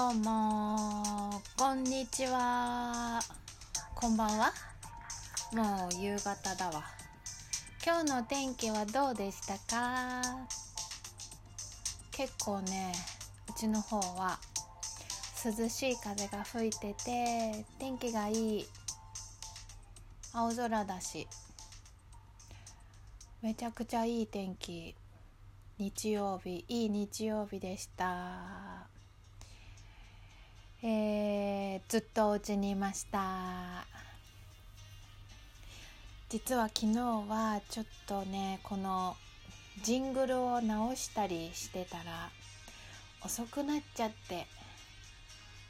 どうもこんにちは。こんばんは。もう夕方だわ。今日の天気はどうでしたか？結構ねうちの方は涼しい風が吹いてて天気がいい。青空だし。めちゃくちゃいい天気。日曜日いい日曜日でした。えー、ずっとお家にいました。実は昨日はちょっとねこのジングルを直したりしてたら遅くなっちゃって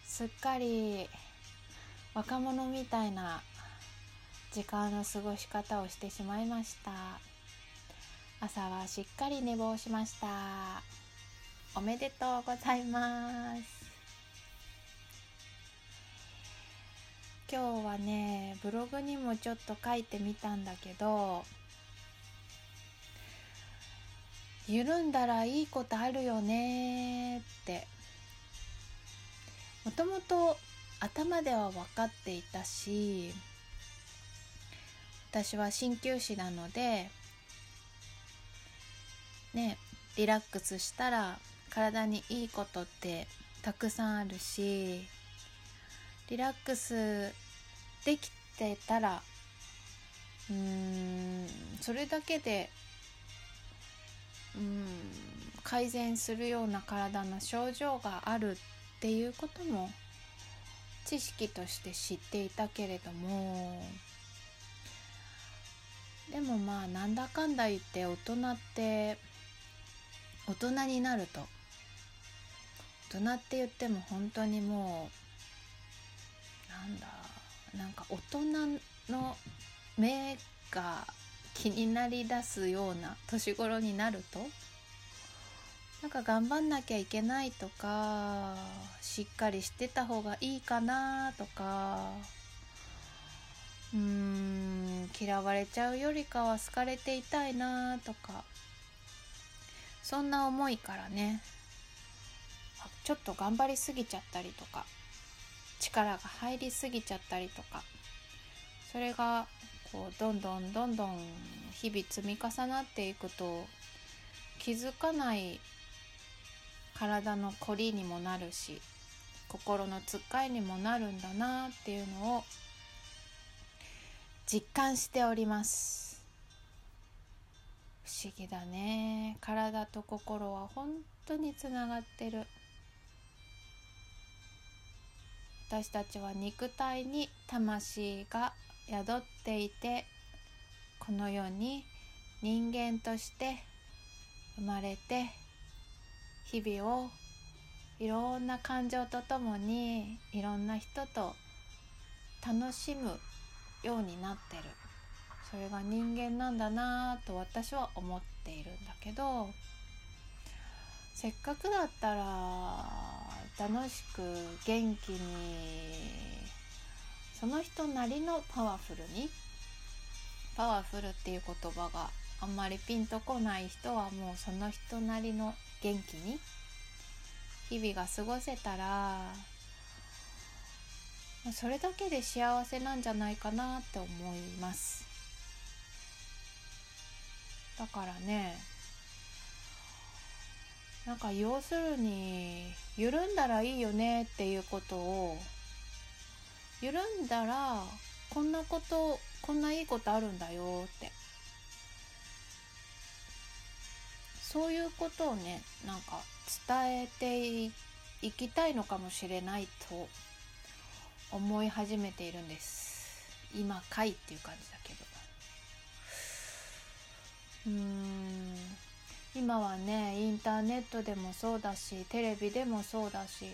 すっかり若者みたいな時間の過ごし方をしてしまいました。朝はしっかり寝坊しました。おめでとうございます。今日はねブログにもちょっと書いてみたんだけど緩んだらいいことあるよねって。もともと頭では分かっていたし私は鍼灸師なのでねリラックスしたら体にいいことってたくさんあるしリラックスできてたらうーんそれだけでうん改善するような体の症状があるっていうことも知識として知っていたけれどもでもまあなんだかんだ言って大人って大人になると大人って言っても本当にもうなんだなんか大人の目が気になりだすような年頃になるとなんか頑張んなきゃいけないとかしっかりしてた方がいいかなとかうーん嫌われちゃうよりかは好かれていたいなとかそんな思いからねちょっと頑張りすぎちゃったりとか。力が入りすぎちゃったりとかそれがこうどんどんどんどん日々積み重なっていくと気づかない体の凝りにもなるし心のつっかえにもなるんだなっていうのを実感しております。不思議だね。体と心は本当につながってる。私たちは肉体に魂が宿っていてこの世に人間として生まれて日々をいろんな感情とともにいろんな人と楽しむようになってる。それが人間なんだなと私は思っているんだけどせっかくだったら楽しく元気にその人なりのパワフルに？パワフルっていう言葉があんまりピンとこない人はもうその人なりの元気に？日々が過ごせたらそれだけで幸せなんじゃないかなって思います。だからねなんか要するに緩んだらいいよねっていうことを緩んだらこんなことこんないいことあるんだよって。そういうことをねなんか伝えていきたいのかもしれないと思い始めているんです。今かいっていう感じだけど。うん。今はねインターネットでもそうだしテレビでもそうだし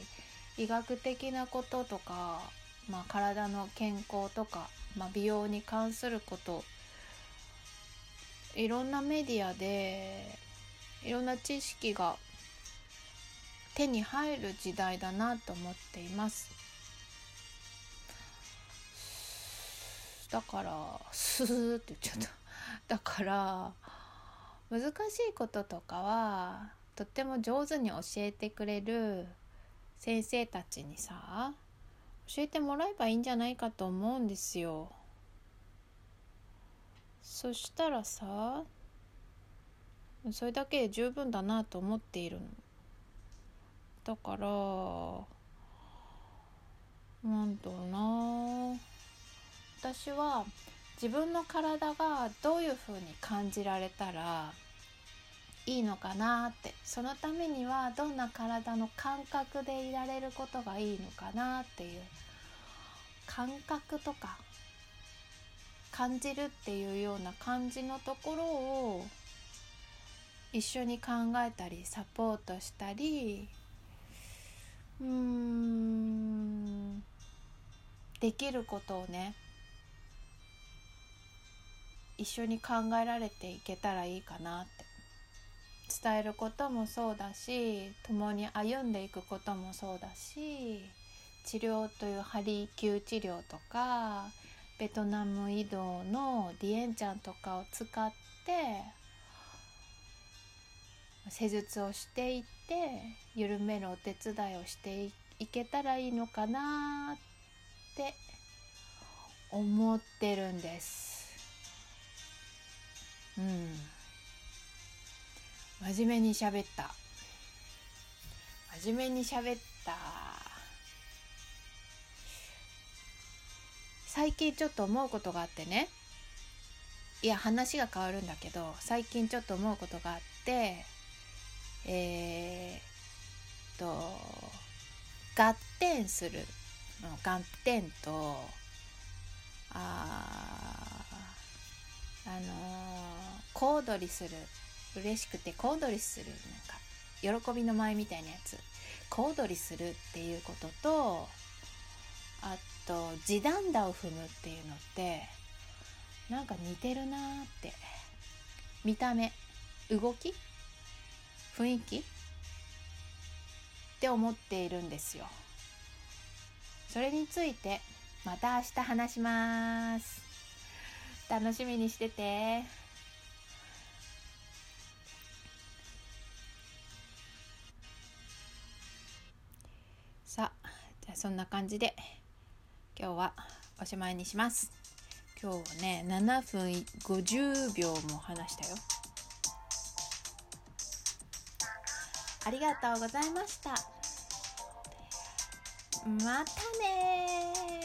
医学的なこととか、まあ、体の健康とか、まあ、美容に関することいろんなメディアでいろんな知識が手に入る時代だなと思っています。だからスーって言っちゃった。だから難しいこととかはとっても上手に教えてくれる先生たちにさ教えてもらえばいいんじゃないかと思うんですよ。そしたらさそれだけで十分だなと思っているの。だからなんだろうな私は自分の体がどういうふうに感じられたらいいのかなってそのためにはどんな体の感覚でいられることがいいのかなっていう感覚とか感じるっていうような感じのところを一緒に考えたりサポートしたりうーんできることをね一緒に考えられていけたらいいかなって伝えることもそうだし共に歩んでいくこともそうだし治療という針灸治療とかベトナム移動のディエンチャンとかを使って施術をしていって緩めるお手伝いをしていけたらいいのかなって思ってるんです。うん。真面目に喋った。真面目に喋った。最近ちょっと思うことがあってね。いや話が変わるんだけど最近ちょっと思うことがあってえー、と合点するの合点とあああのー、小躍りする嬉しくて小躍りするなんか喜びの舞みたいなやつ。小躍りするっていうこととあと地団打を踏むっていうのってなんか似てるなーって。見た目動き雰囲気って思っているんですよ。それについてまた明日話します。楽しみにしてて。さあじゃあそんな感じで今日はおしまいにします。今日はね7分50秒も話したよ。ありがとうございました。またね